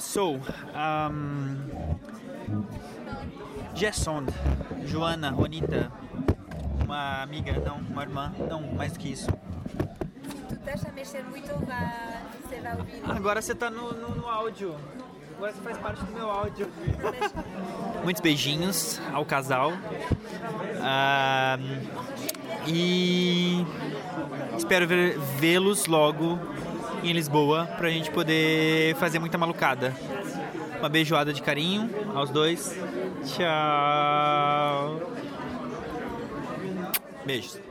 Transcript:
So, um, Gerson, Joana, Ronita, uma amiga, não, uma irmã, não, mais do que isso. Tu estás a mexer muito, você vai ouvir. Agora você tá no, no, no áudio. Agora você faz parte do meu áudio. Muitos beijinhos ao casal. Ah, e espero vê-los logo em Lisboa pra gente poder fazer muita malucada. Uma beijoada de carinho aos dois. Tchau. Beijos.